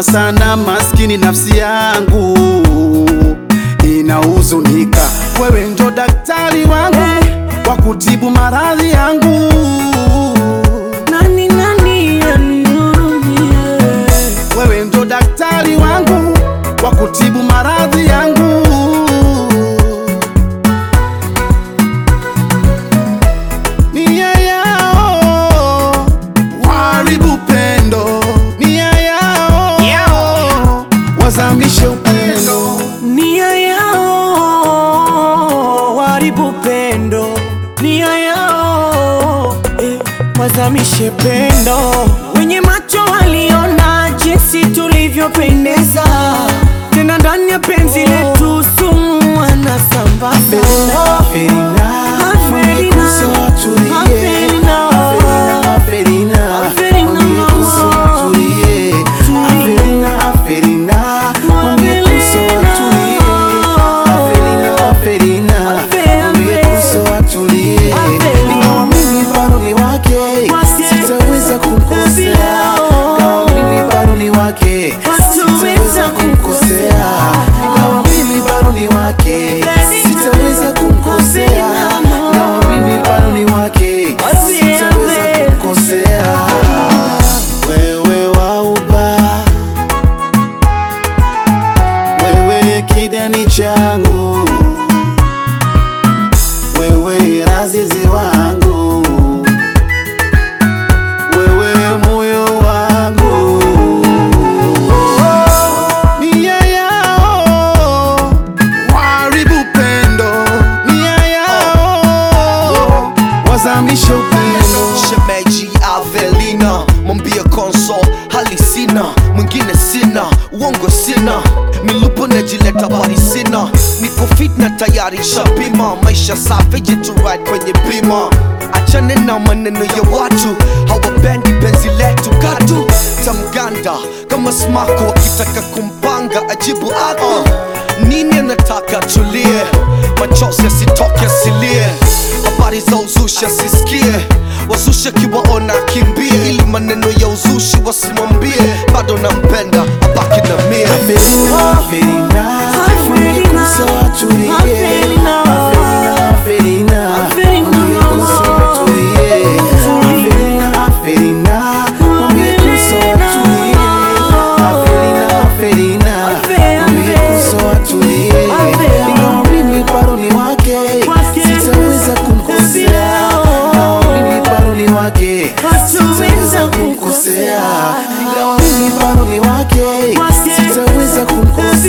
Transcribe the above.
Naumwa sana maskini, nafsi yangu inahuzunika. Wewe ndo daktari wangu wa kutibu maradhi yangu. Yao waharibu pendo, nia yao eh, wazamishe pendo. Wenye macho waliona jinsi tulivyopendeza, tena ndani ya penzi letu sumu wanasambaza. kijani changu. Milupo najileta bari sina, niko fit na tayari shapima, maisha safi jitu ride kwenye bima, achane na maneno ya watu. Hawapendi penzi letu katu. Tamganda kama smako wakitaka kumpanga ajibu ako. Nini anataka tulie, machozi asitoke asilie, habari za uzushi asisikie, wazushi akiwaona kimbie, ili maneno ya uzushi wasimwambie, bado nampenda sitaweza kukosa